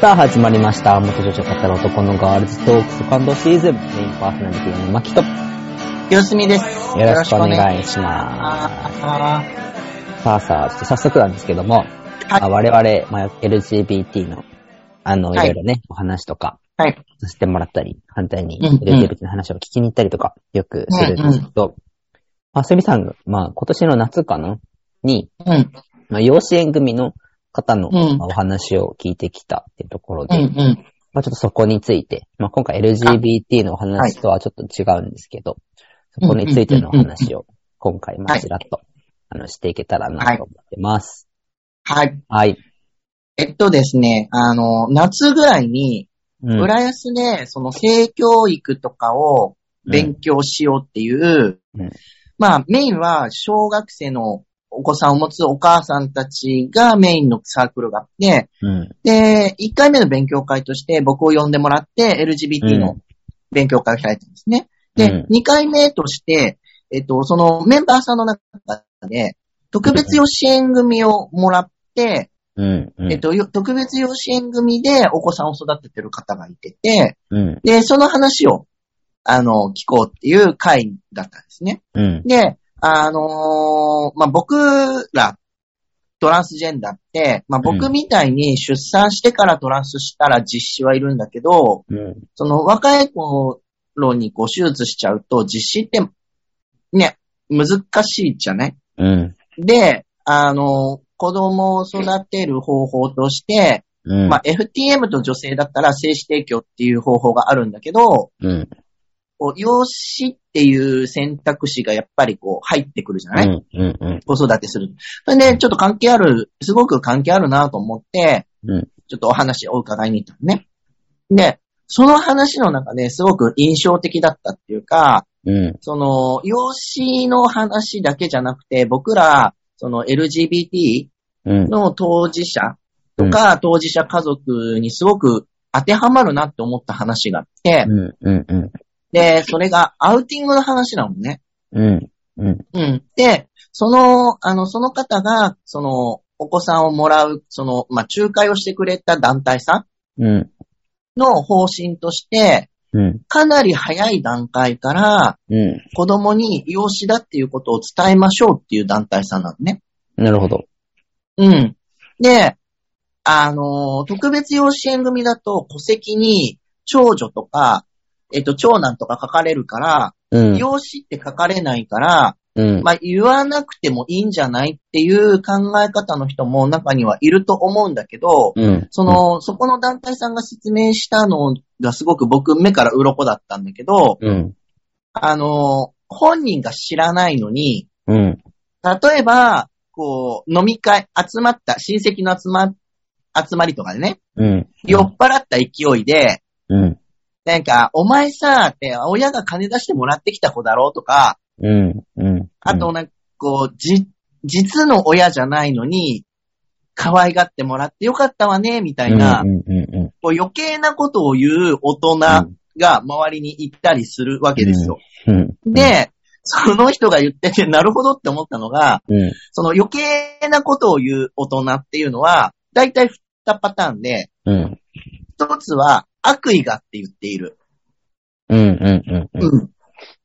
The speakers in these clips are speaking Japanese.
さあ、始まりました。元女子を語る男のガールズトークセカンドシーズン。メインパーソナリティのマキと、よよすみです。よろしくお願いしす。ます。あさあさあ、ちょっと早速なんですけども、はいあ我々、まあ、LGBT の、あの、いはいろいろね、お話とかーはい。させてもらったり、反対に LGBT の話を聞きに行ったりとか、よくするんですけど、まあ、すみさんが、まあ、今年の夏かな？に、うん。まあ、養子縁組の方の、お話を聞いてきたっていうところで、うん。うん。まあちょっとそこについて、まあ今回 LGBT のお話とはちょっと違うんですけど、そこについてのお話を今回まあちらっと、あの、していけたらなと思ってます。はい。はい。えっとですね、あの、夏ぐらいに、うん浦安で、その性教育とかを勉強しようっていう、うんまあ、メインは小学生のお子さんを持つお母さんたちがメインのサークルがあって、うん。で、1回目の勉強会として僕を呼んでもらって、LGBT の勉強会を開いたんですね。で、うん2回目として、えっと、そのメンバーさんの中で、特別養子縁組をもらって、うん。うん。えっと、よ特別養子縁組でお子さんを育ててる方がいてて、うん。で、その話を、あの、聞こうっていう会だったんですね。うん。で、あのーまあ、僕ら、トランスジェンダーって、まあ、僕みたいに出産してからトランスしたら実施はいるんだけど、うん。その若い頃にこう手術しちゃうと実施って、ね、難しいじゃない？うん。で、あの、子供を育てる方法として、うん。まあ、FTM と女性だったら精子提供っていう方法があるんだけど、うん。こう養子っていう選択肢がやっぱりこう入ってくるじゃない、うん。うん。うん。子育てする。それで、ちょっと関係ある、すごく関係あるなと思って、うん。ちょっとお話を伺いに行ったのね。で、その話の中ですごく印象的だったっていうか、うん。その、養子の話だけじゃなくて、僕ら、その LGBT うん。の当事者とか、当事者家族にすごく当てはまるなって思った話があって、うん。うん。うん。で、それがアウティングの話なのね。うん。うん。うん。で、その、あの、その方が、その、お子さんをもらう、その、まあ、仲介をしてくれた団体さうん。んの方針として、うん。かなり早い段階から、うん。子供に養子だっていうことを伝えましょうっていう団体さんなのね。なるほど。うん。で、あの、特別養子縁組だと戸籍に長女とか、えっと、長男とか書かれるから、うん。養子って書かれないから、うん。まあ、言わなくてもいいんじゃないっていう考え方の人も中にはいると思うんだけど、うん。その、そこの団体さんが説明したのがすごく僕目から鱗だったんだけど、うん。あの、本人が知らないのに、うん。例えば、こう、飲み会、集まった、親戚の集ま、集まりとかでね、うん。酔っ払った勢いで、うん。なんか、お前さ、って、親が金出してもらってきた子だろうとか、うん。うん。あと、なんか、こう、じ、実の親じゃないのに、可愛がってもらってよかったわね、みたいな、うん。うん。うん。こう余計なことを言う大人が周りにいたりするわけですよ。うん。で、その人が言ってて、なるほどって思ったのが、うん。その余計なことを言う大人っていうのは、だいたい2パターンで、うん。一つは悪意があって言っている。うん。うん。うん。うん。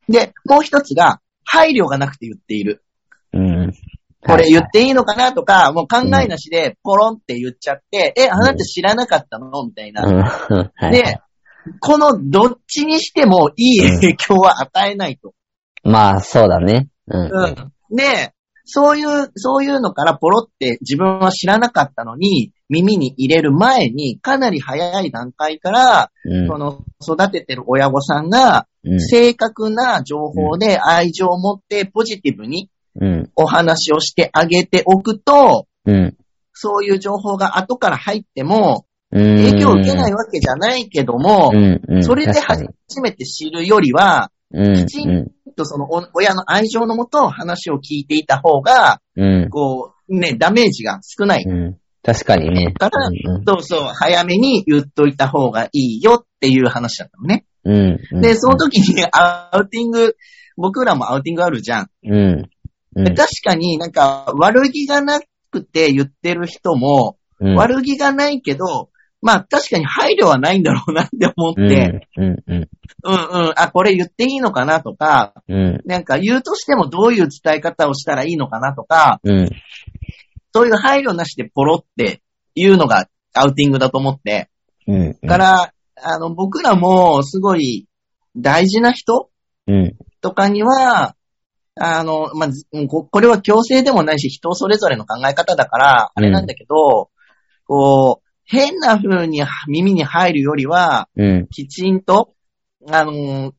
で、もう一つが配慮がなくて言っている。うん。これ言っていいのかなとか、もう考えなしでポロンって言っちゃって、え、あなた知らなかったのみたいな。うん。はい。で、このどっちにしてもいい影響は与えないと。まあ、そうだね。うん。うん。で、そういう、そういうのからポロって自分は知らなかったのに、耳に入れる前に、かなり早い段階から、うん。その育ててる親御さんが、うん。正確な情報で愛情を持ってポジティブにうん。お話をしてあげておくと、うん。そういう情報が後から入っても、うん。影響を受けないわけじゃないけども。それで初めて知るよりは、うん。きちんとそのお親の愛情のもと話を聞いていた方が、うん。こう、ね、ダメージが少ない。うん。確かにね。からうんそうそう、早めに言っといた方がいいよっていう話だったのね。うん。うん。で、その時にアウティング、僕らもアウティングあるじゃん。うん。うん。で確かになんか悪気がなくて言ってる人も、うん、悪気がないけど、まあ確かに配慮はないんだろうなって思って、うん、うん、うん。うんうん、あ、これ言っていいのかなとか、うん、なんか言うとしてもどういう伝え方をしたらいいのかなとか、うん、そういう配慮なしでポロって言うのがアウティングだと思って、うん。だから、あの、僕らもすごい大事な人うん、とかには、あの、まあ、ずここれは強制でもないし、人それぞれの考え方だから、あれなんだけど、こう、変な風に耳に入るよりは、うん、きちんと、あの、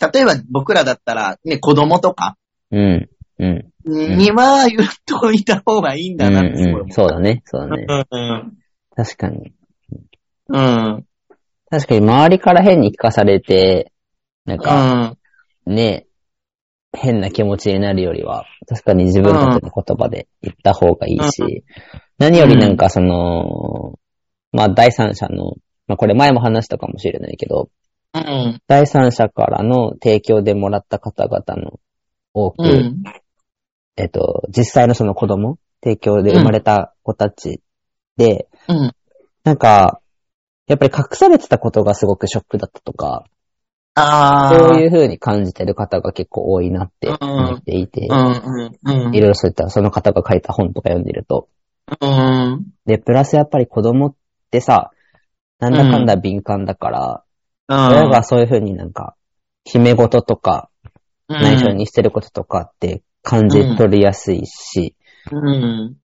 例えば僕らだったら、ね、子供とかうん、うん。には言っといた方がいいんだなってすごい思うん、そうだね、そうだね。うん確かに。うん。確かに周りから変に聞かされて、なんうか、ん。ね、変な気持ちになるよりは、確かに自分たちの言葉で言った方がいいし、何よりなんかその、まあ第三者の、まあこれ前も話したかもしれないけど、うん。第三者からの提供でもらった方々の多く、うん。えっと、実際のその子供、提供で生まれた子たちで、うん。なんか、やっぱり隠されてたことがすごくショックだったとか、ああ。そういう風に感じてる方が結構多いなって思っていて、うん。うん。うん。いろいろそういったその方が書いた本とか読んでると。うん。で、プラスやっぱり子供ってさ、なんだかんだ敏感だから、親がそういう風になんか、秘め事とか、内緒にしてることとかって感じ取りやすいし、うん。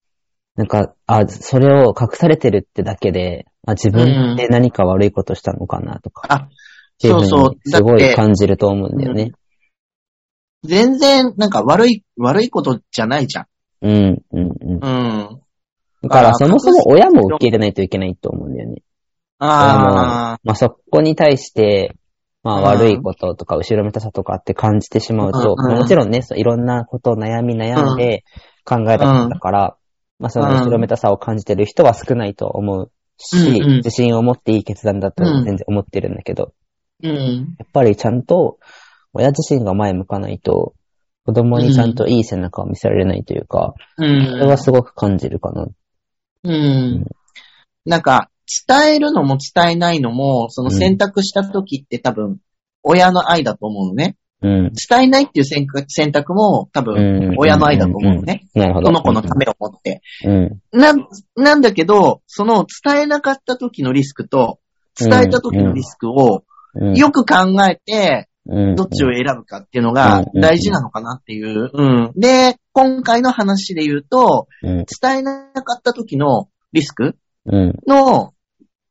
なんか、あ、それを隠されてるってだけで、あ自分って何か悪いことしたのかなとか、うふそうそうすごい感じると思うんだよね。全然、なんか悪い、悪いことじゃないじゃん。うん、うん、うん。うん。だから、あそもそも親も受け入れないといけないと思うんだよね。あまあ、そこに対して、まあ、うん。悪いこととか、後ろめたさとかって感じてしまうと、もちろんね、いろんなことを悩み悩んで考えたことだから、まあ、その後ろめたさを感じてる人は少ないと思うし、自信を持っていい決断だとうん。全然思ってるんだけど。やっぱりちゃんと、親自身が前向かないと、子供にちゃんといい背中を見せられないというか、うそれはん。すごく感じるかな。うん。なんか、伝えるのも伝えないのも、その選択した時って多分、親の愛だと思うのね。うん。伝えないっていう選択選択も多分、親の愛だと思うのね。その子のためを思って。うん。な、なんだけど、その伝えなかった時のリスクと、伝えた時のリスクをうん。よく考えて、うん、どっちを選ぶかっていうのがうん大事なのかなっていう。うん。で、今回の話で言うと、うん。伝えなかった時のリスクうん。の、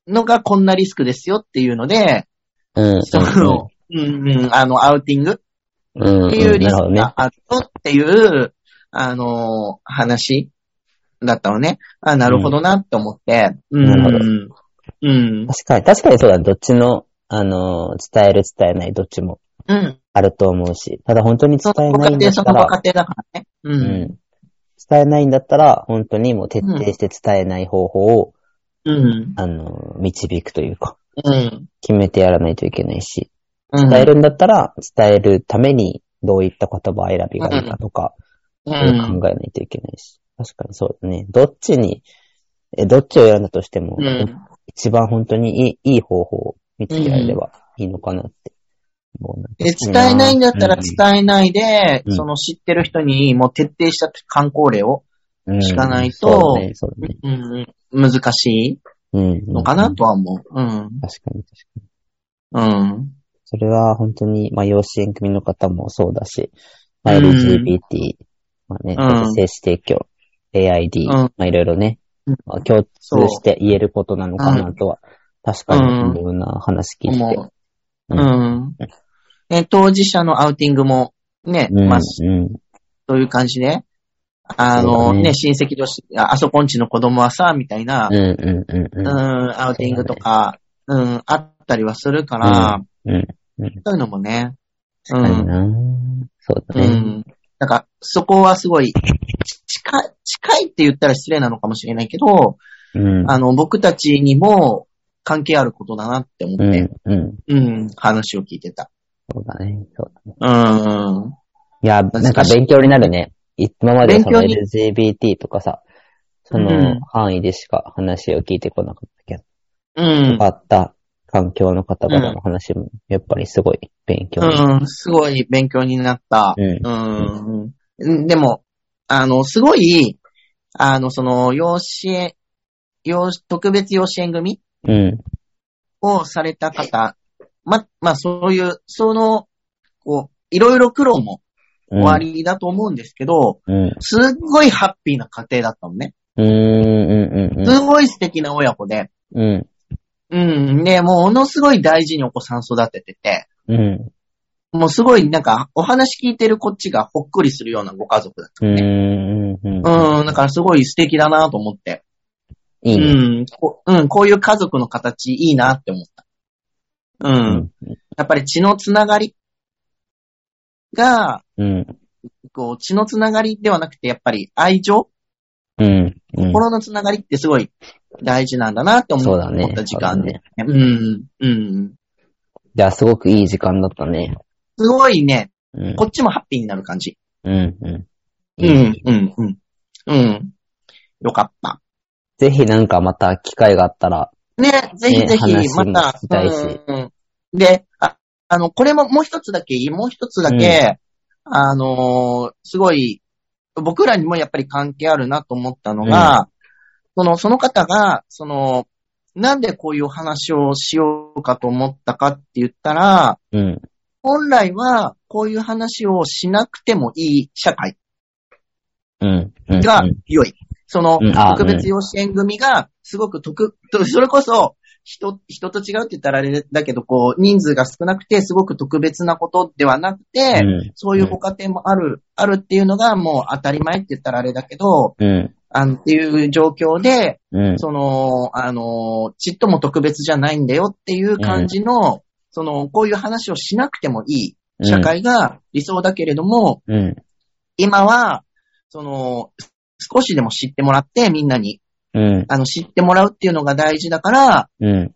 のがこんなリスクですよっていうので、うん。その、うん、うん、あの、アウティングっうん。うん。ていうリス。クがあるよっていう、あの、話だったのね。あ、なるほどなって思って。うん。なるほどうん。確かに、確かにそうだ。どっちの、あの、伝える、伝えない、どっちもうん。あると思うし。ただ本当に伝えないんだご家庭、そったら、のご家庭だからね。う。うんん。伝えないんだったら、本当にもう徹底して伝えない方法を、うん。あの、導くというか、うん。決めてやらないといけないし、うん。伝えるんだったら、伝えるためにどういった言葉選びがいいかとか、う考えん。ないといけないし。確かにそうだね。どっちに、え、どっちを選んだとしても、うん。一番本当にいいいい方法を見つけられればいいのかなって。もうなんかで、伝えないんだったらうん伝えないで、うんその知ってる人にもう徹底した観光例を、うん聞かないとそうだね、そうだね。うん、難しいうん。のかなとは思う。うん。確かに確かに。うん。それは本当に、まあ、養子縁組の方もそうだし、まあ、うん LGBT、まあね、うん精子提供、AID、うんまあ、いろいろね、うんまあ、共通して言えることなのかなとは、確かに思うな、話聞いてう。うん。ね、当事者のアウティングも、ね、うん。まあ、うん。そういう感じで、あの、ねね、親戚同士、ああそこんちの子供はさ、みたいなうん、うん、うん、うん、うん。アウティングとか、うん、あったりはするから、うん。そういうのもね、うん、なそうだね。うん。なんか、そこはすごい、近い、近いって言ったら失礼なのかもしれないけど、うん。あの、僕たちにも関係あることだなって思って、うん、うん。うん、話を聞いてた。そうだね。そうだね。うん。いや、なんか勉強になるね。今までその勉強に LGBT とかさ、そうんの範囲でしか話を聞いてこなかったけど。うん。あった環境の方々の話も、やっぱりすごい勉強に。うん、すごい勉強になった。うんうん。うんでも、あの、すごい、あの、その、養子縁、養子、特別養子縁組うん。をされた方、ま、まあ、そういう、その、こう、いろいろ苦労もうん。終わりだと思うんですけど、うん。すっごいハッピーな家庭だったのね。うん。うん。うん。すごい素敵な親子で。うん。うん。で、もうものすごい大事にお子さん育ててて、うん。もうすごいなんか、お話聞いてるこっちがほっくりするようなご家族だったね。ん。うん。うん、だからすごい素敵だなと思って。いいね。うんこ、うん、こういう家族の形いいなって思った。うん。うん。やっぱり血のつながりが、うん。こう、血のつながりではなくて、やっぱり愛情？うん。うん。心のつながりってすごい大事なんだなって思そうだね思った時間で。うん、うん。じゃあ、すごくいい時間だったね。すごいね、うん。こっちもハッピーになる感じ。うん。うん。うん、うん、うん。うん。よかった。ぜひなんかまた機会があったら、ね、ぜひぜひ、また、聞きたいしうんうんで、あ、あの、これももう一つだけいいもう一つだけ、あのーすごい、僕らにもやっぱり関係あるなと思ったのが、その、その方が、その、なんでこういうお話をしようかと思ったかって言ったら、うん。本来はこういう話をしなくてもいい社会うん。うん。が良い。その特別養子縁組が、すごく特、とそれこそ、人、人と違うって言ったらあれだけど、こう、人数が少なくて、すごく特別なことではなくて、うんそういうご家庭もある、あるっていうのがもう当たり前って言ったらあれだけど、うん。あの、っていう状況で、うん。その、あの、ちっとも特別じゃないんだよっていう感じの、その、こういう話をしなくてもいい社会が理想だけれども、うん。今は、その、少しでも知ってもらって、みんなに、うん。あの、知ってもらうっていうのが大事だから、うん。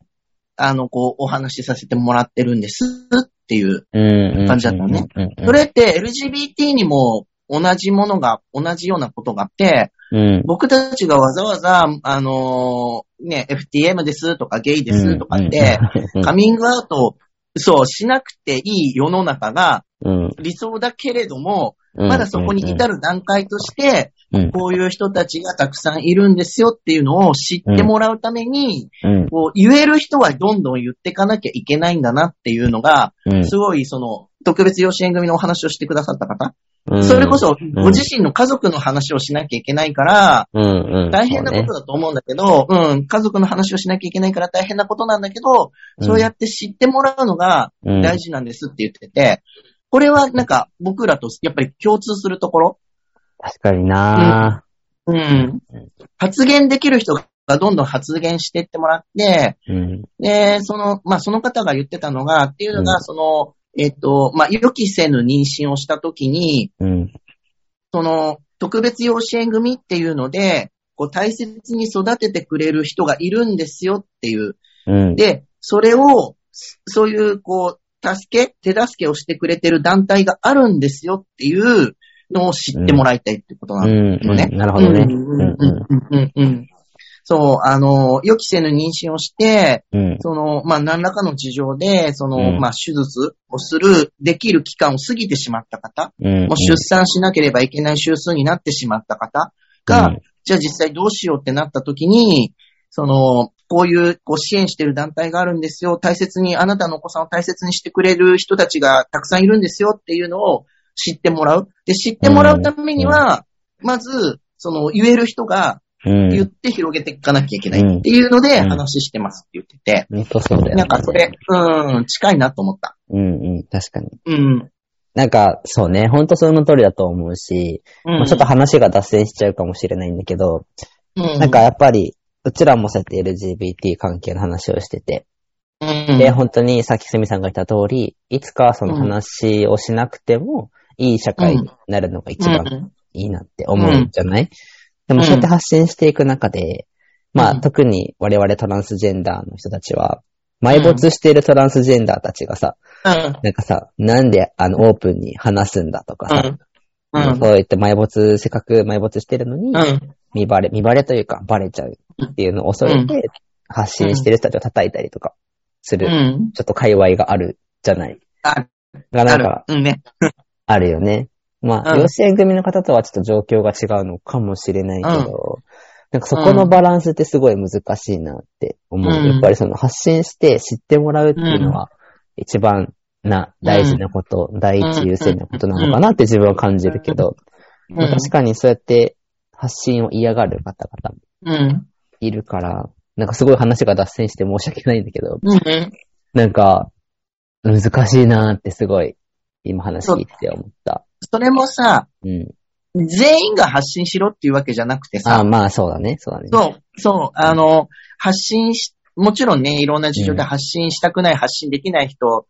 あの、こう、お話しさせてもらってるんですっていう。うん。感じだったのね。うん。それって LGBT にも同じものが、同じようなことがあって、うん。僕たちがわざわざ、あのーね、FTM ですとかゲイですとかって、うん、カミングアウト、そう、しなくていい世の中がうん。理想だけれども、うん。まだそこに至る段階として、うん。こういう人たちがたくさんいるんですよっていうのを知ってもらうために、うん。こう言える人はどんどん言っていかなきゃいけないんだなっていうのが、うん。すごいその、特別養子縁組のお話をしてくださった方、うん。それこそご自身の家族の話をしなきゃいけないから。大変なことだと思うんだけど、うん、家族の話をしなきゃいけないから大変なことなんだけど、そうやって知ってもらうのがうん。大事なんですって言ってて、これはなんか僕らとやっぱり共通するところ、確かになうん、発言できる人がどんどん発言してってもらって、うん。で、その、まあ、その方が言ってたのが、っていうのが、うんその、えっと、まあ、予期せぬ妊娠をしたときに、うん。その、特別養子縁組っていうので、こう、大切に育ててくれる人がいるんですよっていう。うん。で、それを、そういう、こう、助け、手助けをしてくれてる団体があるんですよっていうのを知ってもらいたいってことなうん。のね。なるほどね。そう、あの、予期せぬ妊娠をして、うん。その、まあ、何らかの事情で、その、うんまあ、手術をする、できる期間を過ぎてしまった方、うん。もう出産しなければいけない週数になってしまった方が、うんじゃあ実際どうしようってなった時に、その、こういう、こう支援してる団体があるんですよ。大切に、あなたのお子さんを大切にしてくれる人たちがたくさんいるんですよっていうのを知ってもらう。で、知ってもらうためには、まず、その、言える人がうん。言って広げていかなきゃいけないっていうのでうん話してますって言ってて、本当そうだよね。なんかそれ、うん、近いなと思った。うんうん。確かに。うん。なんか、そうね。本当その通りだと思うし、うんまあちょっと話が脱線しちゃうかもしれないんだけど、うん、なんかやっぱり、うちらもそうやって LGBT 関係の話をしてて、うん、で、本当にさっきすみさんが言った通り、いつかその話をしなくても、いい社会になるのが一番うんいいなって思うんじゃない、でもそうやって発信していく中で、まあうん特に我々トランスジェンダーの人たちは、埋没しているトランスジェンダーたちがさ、うん。なんかさ、なんであのオープンに話すんだとかさ、うん。うん。そう言って埋没、せっかく埋没してるのに、うん。見バレ、見バレというかバレちゃうっていうのを恐れて、発信してる人たちを叩いたりとかする、うん。ちょっと界隈があるじゃない。あがなんかある。うんね。あるよね。まあ、うん養子縁組の方とはちょっと状況が違うのかもしれないけど、なんかそこのバランスってすごい難しいなって思う。うんやっぱりその発信して知ってもらうっていうのは、一番な、大事なこと、第一優先なことなのかなって自分は感じるけど、まあ確かにそうやって発信を嫌がる方々もうん。いるから、なんかすごい話が脱線して申し訳ないんだけど、うん。なんか、難しいなってすごい、今話聞いて思った。それもさ、うん。全員が発信しろっていうわけじゃなくてさあ、まあそうだね、そうだね。そう、そう、あの、発信し、もちろんね、いろんな事情で発信したくない、発信できない人、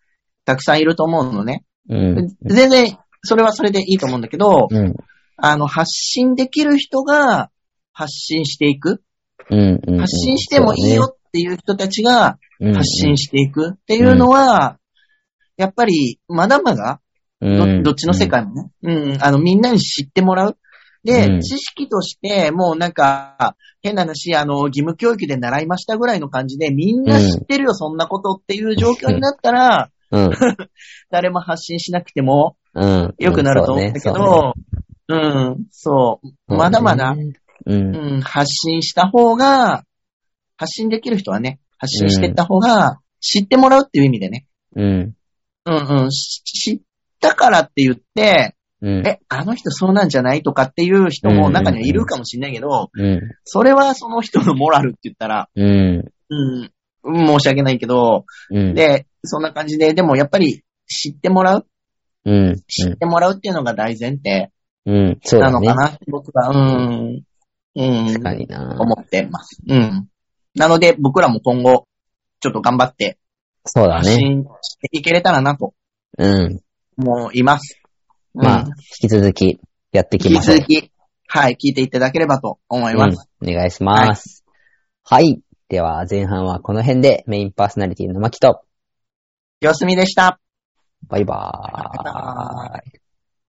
たくさんいると思うのね。うん。全然、それはそれでいいと思うんだけど、うん。あの、発信できる人が発信していく。うん。うん。発信してもいいよっていう人たちがうん、発信していくっていうのは、やっぱり、まだまだ、うんどどっちの世界もね、うん、あの、みんなに知ってもらう。で、うん知識として、もうなんか、変な話、あの、義務教育で習いましたぐらいの感じで、みんな知ってるよ、そんなことっていう状況になったら、うん。誰も発信しなくてもうん。良くなると思うんだけど、うん、そう、まだまだ、。うん。うん、発信した方が、発信できる人はね、発信していった方が、知ってもらうっていう意味でね、うん。うんうん、し知ったからって言って、うん。え、あの人そうなんじゃないとかっていう人も中にはいるかもしれないけど、うん。それはその人のモラルって言ったら、うん。うん、申し訳ないけど、うん。で、そんな感じで、でもやっぱり知ってもらううん。知ってもらうっていうのが大前提うん。そうだねなのか。な、僕は、うん、うん、確かにな。思ってます。うん。なので、僕らも今後、ちょっと頑張ってそうだね。発信していけれたらなとうん。思います。まあ、うん引き続きやっていき引ましょう。き続き、はい、聞いていただければと思います。うん、お願いします。はい。では、前半はこの辺でメインパーソナリティのマキと、よすみでした。バイバーイ。